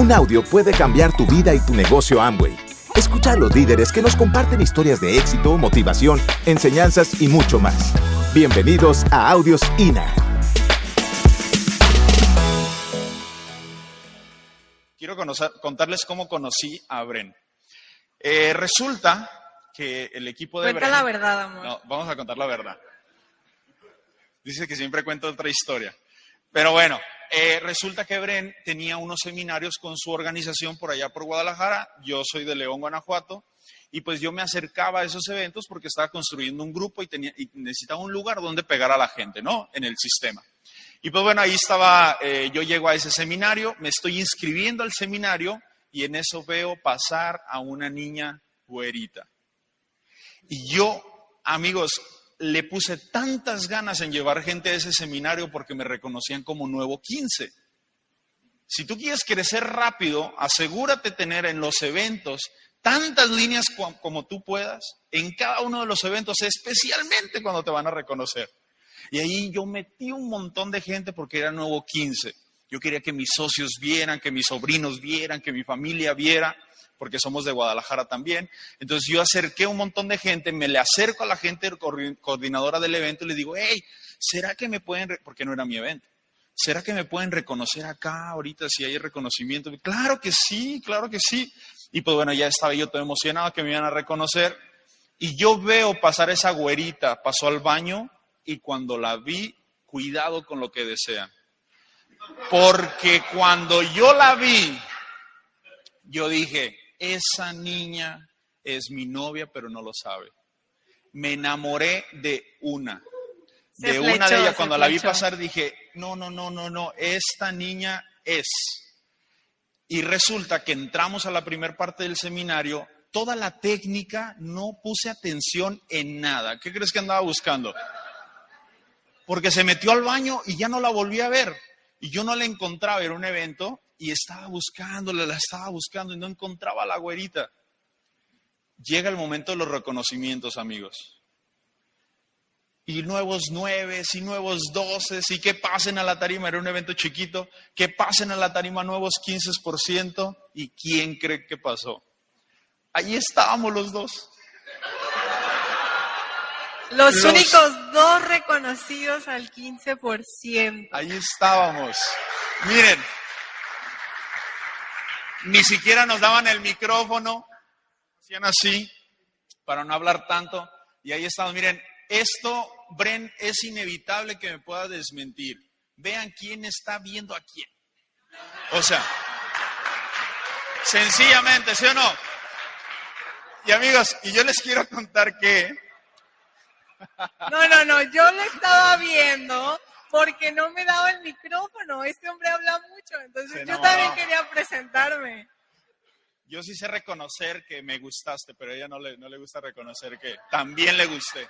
Un audio puede cambiar tu vida y tu negocio Amway. Escucha a los líderes que nos comparten historias de éxito, motivación, enseñanzas y mucho más. Bienvenidos a Audios INA. Quiero contarles cómo conocí a Bren. Eh, resulta que el equipo de Cuenta Bren... la verdad, amor. No, vamos a contar la verdad. Dice que siempre cuento otra historia. Pero bueno, eh, resulta que Bren tenía unos seminarios con su organización por allá por Guadalajara. Yo soy de León, Guanajuato. Y pues yo me acercaba a esos eventos porque estaba construyendo un grupo y, tenía, necesitaba un lugar donde pegar a la gente, ¿no? En el sistema. Y pues bueno, ahí estaba, eh, yo llego a ese seminario, me estoy inscribiendo al seminario y en eso veo pasar a una niña güerita. Y yo, amigos, le puse tantas ganas en llevar gente a ese seminario porque me reconocían como nuevo 15. Si tú quieres crecer rápido, asegúrate tener en los eventos tantas líneas como tú puedas en cada uno de los eventos, especialmente cuando te van a reconocer. Y ahí yo metí un montón de gente porque era nuevo 15. Yo quería que mis socios vieran, que mis sobrinos vieran, que mi familia viera, porque somos de Guadalajara también. Entonces yo acerqué un montón de gente, me le acerco a la gente coordinadora del evento y le digo, hey, ¿será que me pueden, porque no era mi evento, ¿será que me pueden reconocer acá ahorita si hay reconocimiento? Claro que sí, claro que sí. Y pues bueno, ya estaba yo todo emocionado que me iban a reconocer. Y yo veo pasar esa güerita, pasó al baño y cuando la vi, cuidado con lo que desean. Porque cuando yo la vi, yo dije, esa niña es mi novia, pero no lo sabe. Me enamoré de una. Se de una de ellas. Cuando la vi pasar dije, no, no, no, no, no, esta niña es. Y resulta que entramos a la primera parte del seminario, toda la técnica, no puse atención en nada. ¿Qué crees que andaba buscando? Porque se metió al baño y ya no la volví a ver. Y yo no la encontraba, era un evento, y estaba buscándola, la estaba buscando y no encontraba a la güerita. Llega el momento de los reconocimientos, amigos. Y nuevos nueves y nuevos doces, y que pasen a la tarima, era un evento chiquito, que pasen a la tarima nuevos 15%, ¿y quién cree que pasó? Ahí estábamos los dos. Los, Los- únicos dos reconocidos al 15%. Ahí estábamos. Miren, ni siquiera nos daban el micrófono, hacían así, para no hablar tanto, y ahí estamos. Miren, esto, Bren, es inevitable que me pueda desmentir. Vean quién está viendo a quién. O sea, sencillamente, ¿sí o no? Y amigos, y yo les quiero contar que No, no, no, yo lo estaba viendo porque no me daba el micrófono. Este hombre habla mucho, entonces yo también quería presentarme. Yo sí sé reconocer que me gustaste, pero a ella no le, no le gusta reconocer que también le gusté.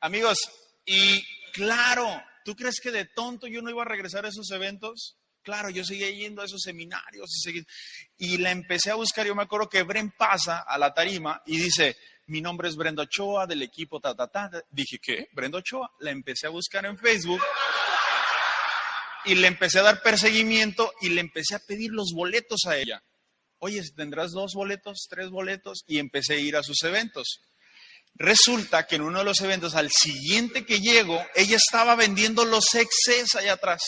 Amigos, y claro, ¿tú crees que de tonto yo no iba a regresar a esos eventos? Claro, yo seguía yendo a esos seminarios y, seguí- y la empecé a buscar. Yo me acuerdo que Bren pasa a la tarima y dice, mi nombre es Brenda Ochoa del equipo ta. Dije, ¿qué? Brenda Ochoa. La empecé a buscar en Facebook y le empecé a dar perseguimiento y le empecé a pedir los boletos a ella oye, ¿tendrás dos boletos, tres boletos? Y empecé a ir a sus eventos. Resulta que en uno de los eventos, al siguiente que llego, ella estaba vendiendo los exces allá atrás.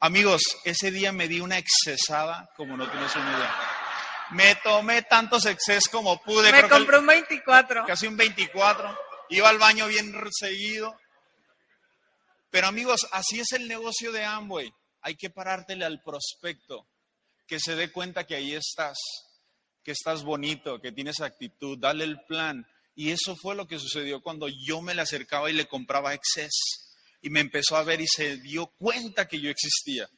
Amigos, ese día me di una excesada como no tienes una idea. Me tomé tantos exces como pude. Me compré un 24. casi un 24. Iba al baño bien seguido. Pero amigos, así es el negocio de Amway. Hay que parártele al prospecto, que se dé cuenta que ahí estás, que estás bonito, que tienes actitud, dale el plan. Y eso fue lo que sucedió cuando yo me le acercaba y le compraba exces. Y me empezó a ver y se dio cuenta que yo existía.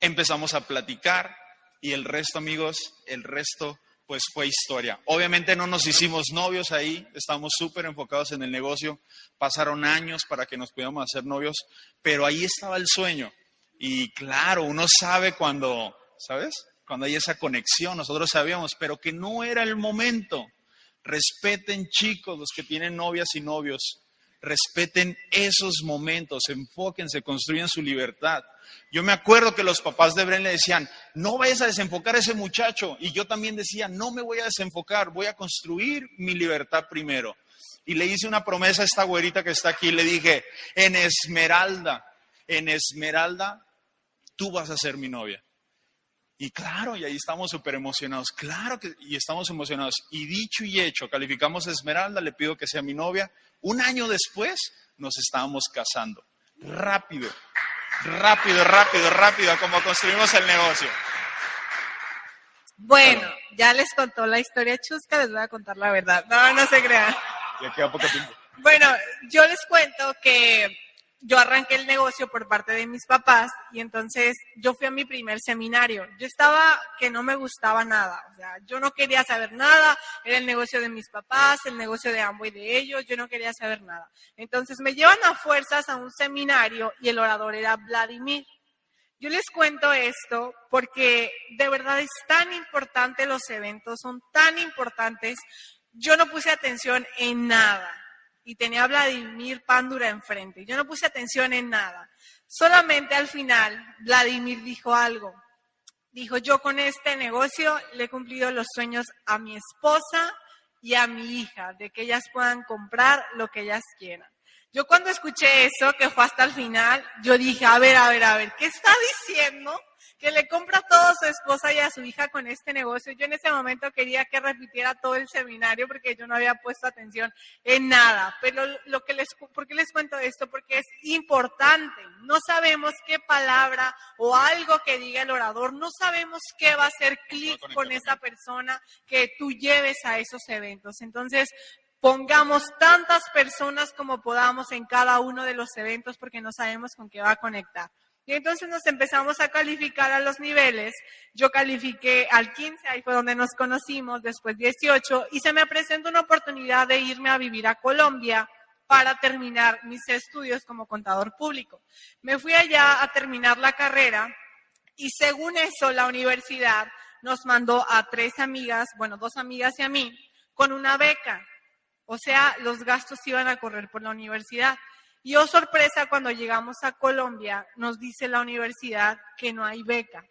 Empezamos a platicar y el resto, amigos, el resto pues fue historia. Obviamente no nos hicimos novios ahí, estamos súper enfocados en el negocio, pasaron años para que nos pudiéramos hacer novios, pero ahí estaba el sueño. Y claro, uno sabe cuando, ¿sabes? Cuando hay esa conexión, nosotros sabíamos, pero que no era el momento. Respeten chicos los que tienen novias y novios, respeten esos momentos, enfóquense, construyan su libertad. Yo me acuerdo que los papás de Bren le decían, no vayas a desenfocar a ese muchacho. Y yo también decía, no me voy a desenfocar, voy a construir mi libertad primero. Y le hice una promesa a esta güerita que está aquí, le dije, en Esmeralda, en Esmeralda, tú vas a ser mi novia. Y claro, y ahí estamos súper emocionados, claro que, y estamos emocionados. Y dicho y hecho, calificamos a Esmeralda, le pido que sea mi novia. Un año después nos estábamos casando. Rápido, rápido, rápido, rápido, como construimos el negocio. Bueno, ya les contó la historia chusca, les voy a contar la verdad. No, no se crean. Ya queda poco tiempo. Bueno, yo les cuento que yo arranqué el negocio por parte de mis papás y entonces yo fui a mi primer seminario. Yo estaba que no me gustaba nada, o sea, yo no quería saber nada, era el negocio de mis papás, el negocio de ambos y de ellos, yo no quería saber nada. Entonces me llevan a fuerzas a un seminario y el orador era Vladimir. Yo les cuento esto porque de verdad es tan importante los eventos, son tan importantes. Yo no puse atención en nada y tenía a Vladimir Pándura enfrente. Yo no puse atención en nada. Solamente al final, Vladimir dijo algo. Dijo, yo con este negocio le he cumplido los sueños a mi esposa y a mi hija, de que ellas puedan comprar lo que ellas quieran. Yo cuando escuché eso, que fue hasta el final, yo dije, a ver, a ver, a ver, ¿qué está diciendo? Que le compra todo a su esposa y a su hija con este negocio. Yo en ese momento quería que repitiera todo el seminario porque yo no había puesto atención en nada. Pero lo que les, ¿por qué les cuento esto? Porque es importante. No sabemos qué palabra o algo que diga el orador, no sabemos qué va a hacer clic con esa persona que tú lleves a esos eventos. Entonces, pongamos tantas personas como podamos en cada uno de los eventos porque no sabemos con qué va a conectar. Y entonces nos empezamos a calificar a los niveles. Yo califiqué al 15, ahí fue donde nos conocimos, después 18, y se me presentó una oportunidad de irme a vivir a Colombia para terminar mis estudios como contador público. Me fui allá a terminar la carrera y según eso la universidad nos mandó a tres amigas, bueno, dos amigas y a mí, con una beca. O sea, los gastos iban a correr por la universidad. Y oh sorpresa, cuando llegamos a Colombia, nos dice la universidad que no hay beca,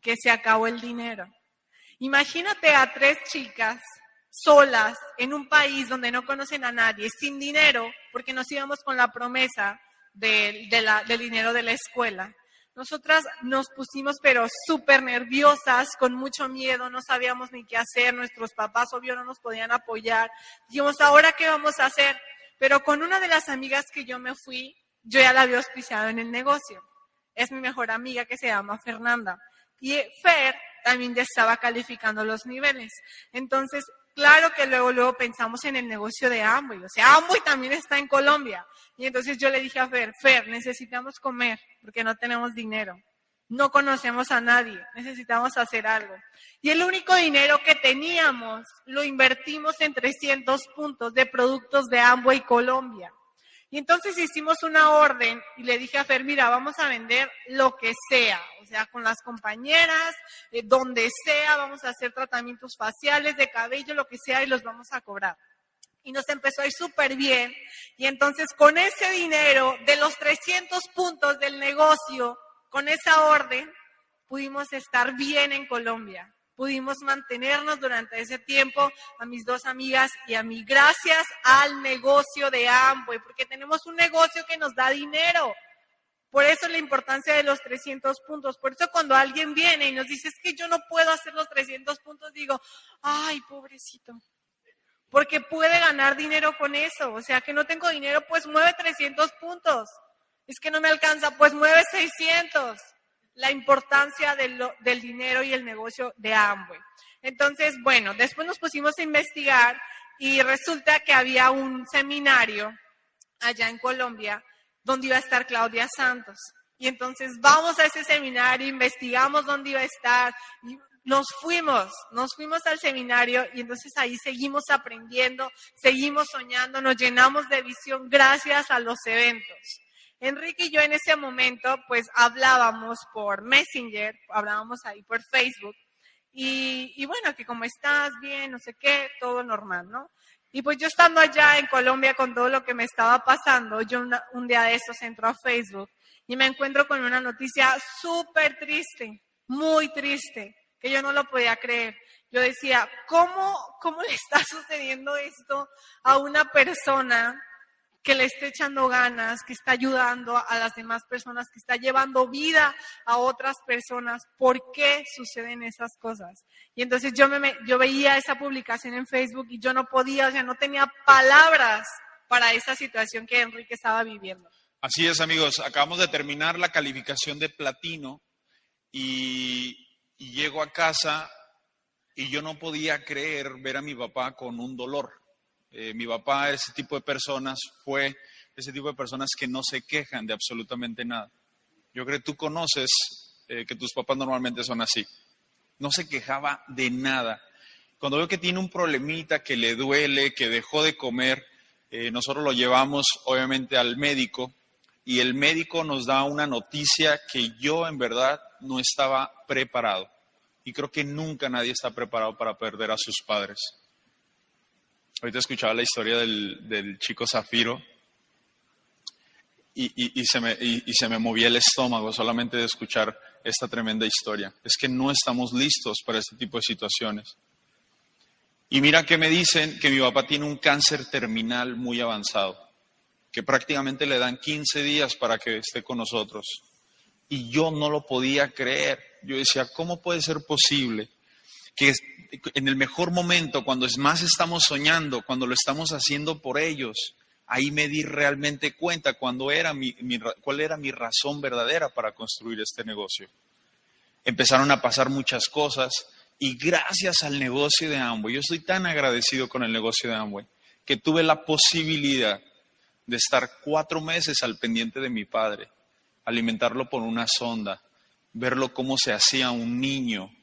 que se acabó el dinero. Imagínate a tres chicas solas en un país donde no conocen a nadie, sin dinero, porque nos íbamos con la promesa del dinero de la escuela. Nosotras nos pusimos pero súper nerviosas, con mucho miedo, no sabíamos ni qué hacer, nuestros papás obvio no nos podían apoyar. Dijimos, ¿ahora qué vamos a hacer? Pero con una de las amigas que yo me fui, yo ya la había auspiciado en el negocio. Es mi mejor amiga que se llama Fernanda. Y Fer también ya estaba calificando los niveles. Entonces, claro que luego, luego pensamos en el negocio de Amway. O sea, Amway también está en Colombia. Y entonces yo le dije a Fer, Fer, necesitamos comer porque no tenemos dinero no conocemos a nadie, necesitamos hacer algo. Y el único dinero que teníamos lo invertimos en 300 puntos de productos de Amway Colombia. Y entonces hicimos una orden y le dije a Fer, mira, vamos a vender lo que sea, o sea, con las compañeras, eh, donde sea, vamos a hacer tratamientos faciales, de cabello, lo que sea, y los vamos a cobrar. Y nos empezó a ir súper bien. Y entonces con ese dinero de los 300 puntos del negocio, con esa orden pudimos estar bien en Colombia, pudimos mantenernos durante ese tiempo a mis dos amigas y a mí, gracias al negocio de Amway, porque tenemos un negocio que nos da dinero. Por eso la importancia de los 300 puntos. Por eso cuando alguien viene y nos dice, es que yo no puedo hacer los 300 puntos, digo, ay, pobrecito. Porque puede ganar dinero con eso. O sea, que no tengo dinero, pues mueve 300 puntos. Es que no me alcanza, pues mueve 600. La importancia del, dinero y el negocio de Amway. Entonces, bueno, después nos pusimos a investigar y resulta que había un seminario allá en Colombia donde iba a estar Claudia Santos. Y entonces vamos a ese seminario, investigamos dónde iba a estar, nos fuimos, nos fuimos al seminario y entonces ahí seguimos aprendiendo, seguimos soñando, nos llenamos de visión gracias a los eventos. Enrique y yo en ese momento pues hablábamos por Messenger, hablábamos ahí por Facebook y, bueno, que como estás bien, no sé qué, todo normal, ¿no? Y pues yo estando allá en Colombia con todo lo que me estaba pasando, yo un día de estos entro a Facebook y me encuentro con una noticia súper triste, muy triste, que yo no lo podía creer. Yo decía, ¿cómo, ¿cómo le está sucediendo esto a una persona que le esté echando ganas, que está ayudando a las demás personas, que está llevando vida a otras personas. ¿Por qué suceden esas cosas? Y entonces yo, me, yo veía esa publicación en Facebook y yo no podía, o sea, no tenía palabras para esa situación que Enrique estaba viviendo. Así es, amigos. Acabamos de terminar la calificación de platino y, y llego a casa y yo no podía creer ver a mi papá con un dolor. Eh, mi papá, ese tipo de personas, fue ese tipo de personas que no se quejan de absolutamente nada. Yo creo que tú conoces eh, que tus papás normalmente son así. No se quejaba de nada. Cuando veo que tiene un problemita, que le duele, que dejó de comer, eh, nosotros lo llevamos obviamente al médico y el médico nos da una noticia que yo en verdad no estaba preparado. Y creo que nunca nadie está preparado para perder a sus padres. Ahorita escuchaba la historia del, chico Zafiro y, se me, y, se me, movía el estómago solamente de escuchar esta tremenda historia. Es que no estamos listos para este tipo de situaciones. Y mira que me dicen que mi papá tiene un cáncer terminal muy avanzado, que prácticamente le dan 15 días para que esté con nosotros. Y yo no lo podía creer. Yo decía, ¿cómo puede ser posible que en el mejor momento, cuando más estamos soñando, cuando lo estamos haciendo por ellos, ahí me di realmente cuenta cuando era mi, cuál era mi razón verdadera para construir este negocio. Empezaron a pasar muchas cosas y gracias al negocio de Amway, yo estoy tan agradecido con el negocio de Amway, que tuve la posibilidad de estar cuatro meses al pendiente de mi padre, alimentarlo por una sonda, verlo cómo se hacía un niño,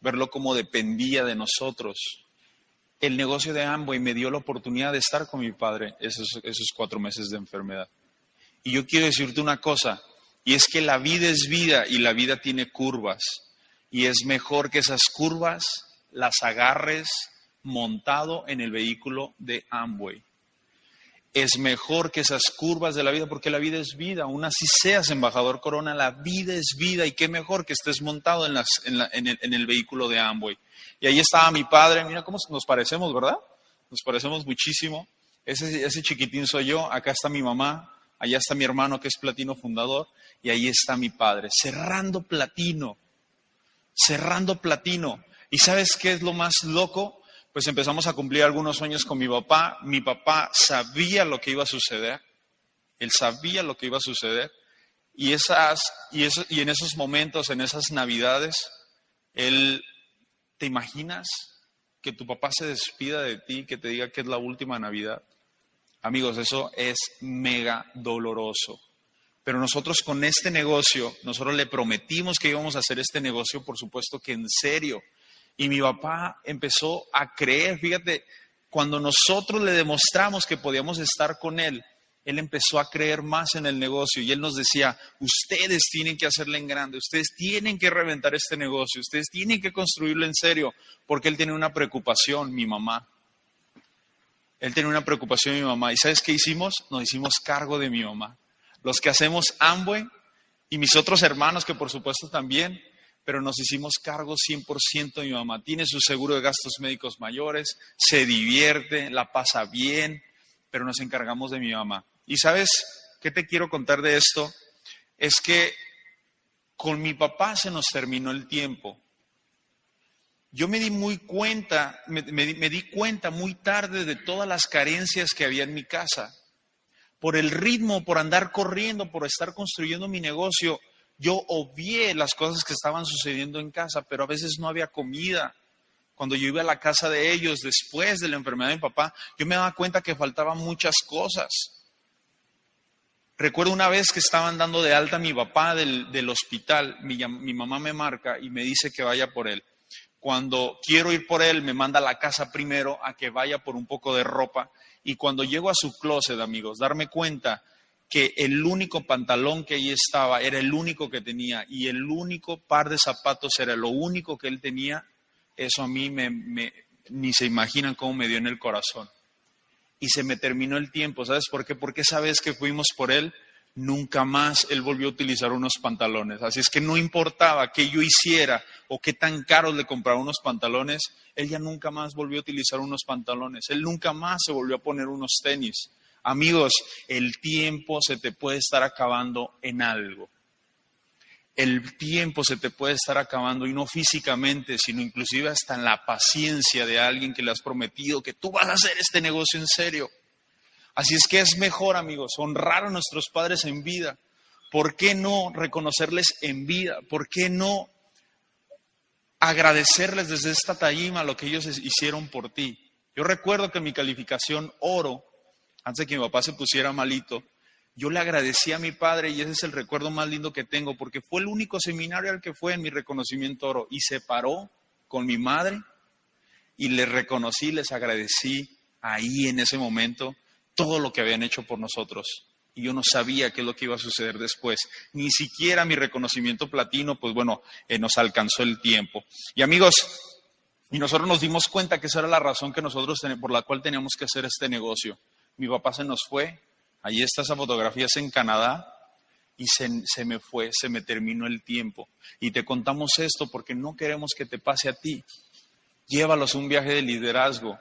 verlo como dependía de nosotros. El negocio de Amway me dio la oportunidad de estar con mi padre esos, esos cuatro meses de enfermedad. Y yo quiero decirte una cosa, y es que la vida es vida y la vida tiene curvas. Y es mejor que esas curvas las agarres montado en el vehículo de Amway es mejor que esas curvas de la vida, porque la vida es vida. Aún así seas embajador Corona, la vida es vida y qué mejor que estés montado en, el, vehículo de Amway. Y ahí estaba mi padre, mira cómo nos parecemos, ¿verdad? Nos parecemos muchísimo. Ese, ese chiquitín soy yo, acá está mi mamá, allá está mi hermano que es platino fundador y ahí está mi padre, cerrando platino, cerrando platino. ¿Y sabes qué es lo más loco? Pues empezamos a cumplir algunos sueños con mi papá. Mi papá sabía lo que iba a suceder. Él sabía lo que iba a suceder. Y, esas, y, y en esos momentos, en esas navidades, él, ¿te imaginas que tu papá se despida de ti, que te diga que es la última Navidad? Amigos, eso es mega doloroso. Pero nosotros con este negocio, nosotros le prometimos que íbamos a hacer este negocio, por supuesto que en serio. Y mi papá empezó a creer, fíjate, cuando nosotros le demostramos que podíamos estar con él, él empezó a creer más en el negocio y él nos decía, ustedes tienen que hacerle en grande, ustedes tienen que reventar este negocio, ustedes tienen que construirlo en serio, porque él tiene una preocupación, mi mamá. Él tiene una preocupación, mi mamá. ¿Y sabes qué hicimos? Nos hicimos cargo de mi mamá. Los que hacemos Amway y mis otros hermanos, que por supuesto también, pero nos hicimos cargo 100% de mi mamá. Tiene su seguro de gastos médicos mayores, se divierte, la pasa bien, pero nos encargamos de mi mamá. ¿Y sabes qué te quiero contar de esto? Es que con mi papá se nos terminó el tiempo. Yo me di muy cuenta, me, me di cuenta muy tarde de todas las carencias que había en mi casa. Por el ritmo, por andar corriendo, por estar construyendo mi negocio, yo obvié las cosas que estaban sucediendo en casa, pero a veces no había comida. Cuando yo iba a la casa de ellos después de la enfermedad de mi papá, yo me daba cuenta que faltaban muchas cosas. Recuerdo una vez que estaban dando de alta a mi papá del, hospital, mi, mi mamá me marca y me dice que vaya por él. Cuando quiero ir por él, me manda a la casa primero a que vaya por un poco de ropa. Y cuando llego a su closet, amigos, darme cuenta que el único pantalón que ahí estaba era el único que tenía y el único par de zapatos era lo único que él tenía, eso a mí ni se imaginan cómo me dio en el corazón. y se me terminó el tiempo. ¿Sabes por qué? Porque esa vez que fuimos por él, nunca más él volvió a utilizar unos pantalones. Así es que no importaba qué yo hiciera o qué tan caros le comprara unos pantalones, él ya nunca más volvió a utilizar unos pantalones. Él nunca más se volvió a poner unos tenis. Amigos, el tiempo se te puede estar acabando en algo. El tiempo se te puede estar acabando y no físicamente, sino inclusive hasta en la paciencia de alguien que le has prometido que tú vas a hacer este negocio en serio. Así es que es mejor, amigos, honrar a nuestros padres en vida. ¿Por qué no reconocerles en vida? ¿Por qué no agradecerles desde esta tallima lo que ellos hicieron por ti? Yo recuerdo que mi calificación oro, antes de que mi papá se pusiera malito, yo le agradecí a mi padre y ese es el recuerdo más lindo que tengo, porque fue el único seminario al que fue en mi reconocimiento oro y se paró con mi madre y les reconocí, les agradecí ahí en ese momento todo lo que habían hecho por nosotros. Y yo no sabía qué es lo que iba a suceder después. Ni siquiera mi reconocimiento platino, pues bueno, eh, nos alcanzó el tiempo. Y amigos, y nosotros nos dimos cuenta que esa era la razón que nosotros por la cual teníamos que hacer este negocio. Mi papá se nos fue, ahí está esa fotografía, es en Canadá, y se, se, me fue, se me terminó el tiempo. Y te contamos esto porque no queremos que te pase a ti. Llévalos a un viaje de liderazgo,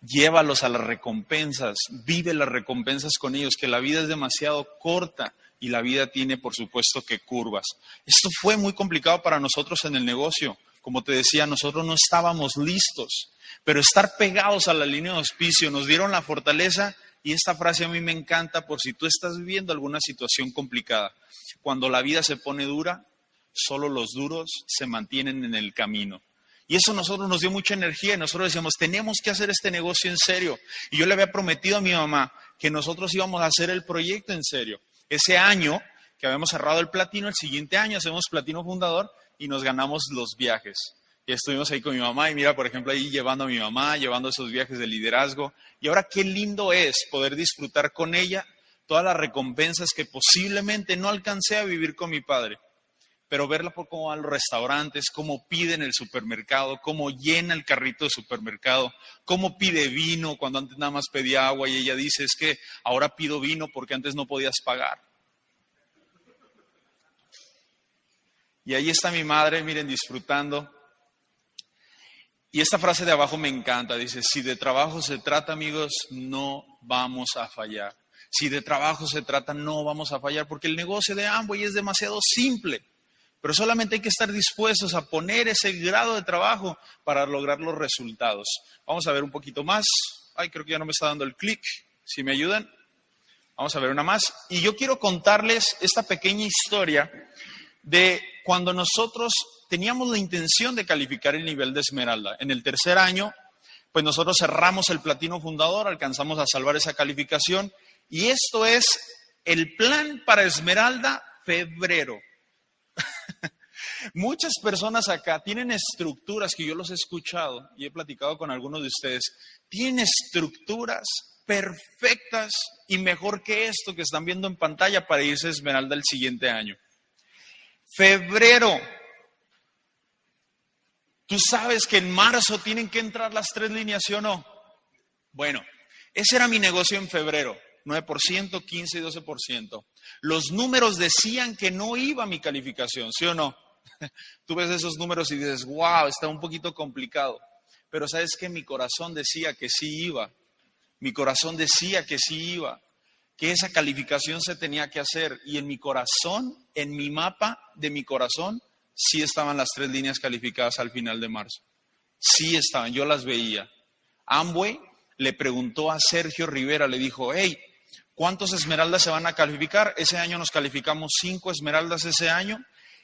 llévalos a las recompensas, vive las recompensas con ellos, que la vida es demasiado corta y la vida tiene, por supuesto, que curvas. Esto fue muy complicado para nosotros en el negocio. Como te decía, nosotros no estábamos listos, pero estar pegados a la línea de auspicio nos dieron la fortaleza y esta frase a mí me encanta por si tú estás viviendo alguna situación complicada. Cuando la vida se pone dura, solo los duros se mantienen en el camino. Y eso nosotros nos dio mucha energía y nosotros decíamos, tenemos que hacer este negocio en serio. Y yo le había prometido a mi mamá que nosotros íbamos a hacer el proyecto en serio. Ese año que habíamos cerrado el platino, el siguiente año hacemos platino fundador y nos ganamos los viajes. Y estuvimos ahí con mi mamá y mira, por ejemplo, ahí llevando a mi mamá, llevando esos viajes de liderazgo. Y ahora qué lindo es poder disfrutar con ella todas las recompensas que posiblemente no alcancé a vivir con mi padre pero verla por cómo van los restaurantes, cómo piden el supermercado, cómo llena el carrito de supermercado, cómo pide vino cuando antes nada más pedía agua y ella dice, es que ahora pido vino porque antes no podías pagar. Y ahí está mi madre, miren, disfrutando. Y esta frase de abajo me encanta, dice, si de trabajo se trata, amigos, no vamos a fallar. Si de trabajo se trata, no vamos a fallar, porque el negocio de Amway es demasiado simple. Pero solamente hay que estar dispuestos a poner ese grado de trabajo para lograr los resultados. Vamos a ver un poquito más. Ay, creo que ya no me está dando el clic. Si me ayudan. Vamos a ver una más. Y yo quiero contarles esta pequeña historia de cuando nosotros teníamos la intención de calificar el nivel de Esmeralda. En el tercer año, pues nosotros cerramos el platino fundador, alcanzamos a salvar esa calificación. Y esto es el plan para Esmeralda febrero. Muchas personas acá tienen estructuras que yo los he escuchado y he platicado con algunos de ustedes. Tienen estructuras perfectas y mejor que esto que están viendo en pantalla para irse a Esmeralda el siguiente año. Febrero. Tú sabes que en marzo tienen que entrar las tres líneas, ¿sí o no? Bueno, ese era mi negocio en febrero. 9%, 15 y 12%. Los números decían que no iba mi calificación, ¿sí o no? Tú ves esos números y dices, wow, está un poquito complicado. Pero sabes que mi corazón decía que sí iba. Mi corazón decía que sí iba, que esa calificación se tenía que hacer. Y en mi corazón, en mi mapa de mi corazón, sí estaban las tres líneas calificadas al final de marzo. Sí estaban, yo las veía. Amway le preguntó a Sergio Rivera, le dijo, hey, ¿cuántos esmeraldas se van a calificar? Ese año nos calificamos cinco esmeraldas ese año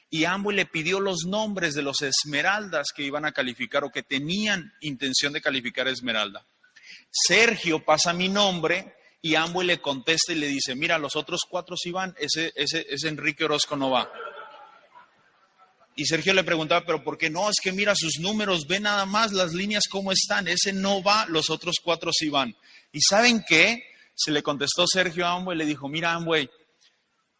y Amway le pidió los nombres de los esmeraldas que iban a calificar o que tenían intención de calificar esmeralda. Sergio pasa mi nombre y Amway le contesta y le dice, mira, los otros cuatro sí van, ese, ese, ese Enrique Orozco no va. Y Sergio le preguntaba, pero ¿por qué no? Es que mira sus números, ve nada más las líneas cómo están, ese no va, los otros cuatro sí van. ¿Y saben qué? Se le contestó Sergio Amway le dijo, mira Amway,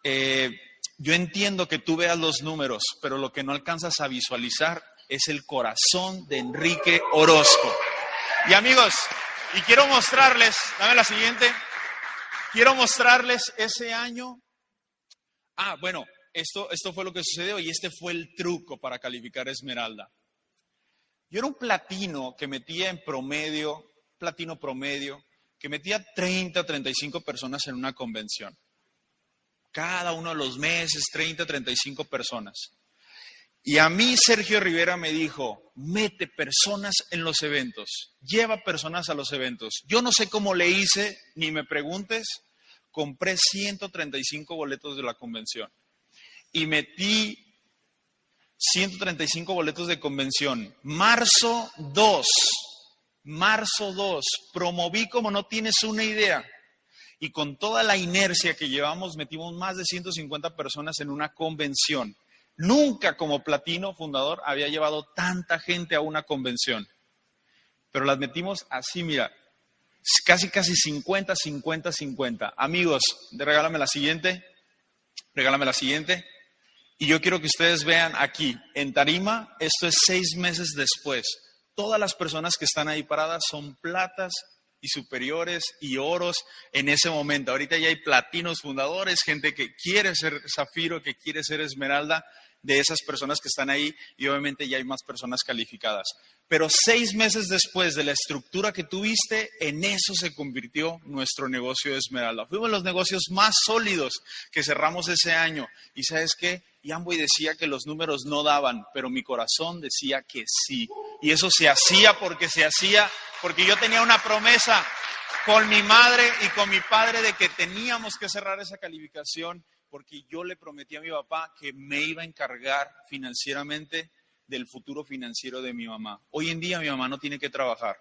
eh, yo entiendo que tú veas los números, pero lo que no alcanzas a visualizar es el corazón de Enrique Orozco. Y amigos, Y quiero mostrarles, dame la siguiente, quiero mostrarles ese año. Ah, bueno, esto, fue lo que sucedió y este fue el truco para calificar Esmeralda. Yo era un platino que metía en promedio, platino promedio, que metía 30, 35 personas en una convención. Cada uno de los meses, 30, 35 personas. Y a mí Sergio Rivera me dijo, mete personas en los eventos, lleva personas a los eventos. Yo no sé cómo le hice, ni me preguntes, compré 135 boletos de la convención y metí 135 boletos de convención. Marzo 2, marzo 2, promoví como no tienes una idea. Y con toda la inercia que llevamos, metimos más de 150 personas en una convención. Nunca como platino fundador había llevado tanta gente a una convención. Pero las metimos así, mira, casi, casi 50, 50, 50. Amigos, regálame la siguiente. Regálame la siguiente. Y yo quiero que ustedes vean aquí, en Tarima, esto es seis meses después. Todas las personas que están ahí paradas son platas y superiores y oros en ese momento. Ahorita ya hay platinos fundadores, gente que quiere ser zafiro, que quiere ser esmeralda, de esas personas que están ahí y obviamente ya hay más personas calificadas. Pero seis meses después de la estructura que tuviste, en eso se convirtió nuestro negocio de Esmeralda. Fuimos los negocios más sólidos que cerramos ese año. Y sabes qué? Y Amway decía que los números no daban, pero mi corazón decía que sí. Y eso se hacía porque se hacía, porque yo tenía una promesa con mi madre y con mi padre de que teníamos que cerrar esa calificación porque yo le prometí a mi papá que me iba a encargar financieramente del futuro financiero de mi mamá. Hoy en día mi mamá no tiene que trabajar.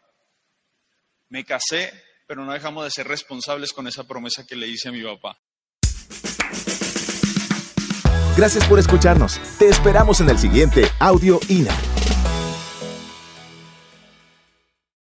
Me casé, pero no dejamos de ser responsables con esa promesa que le hice a mi papá. Gracias por escucharnos. Te esperamos en el siguiente Audio INA.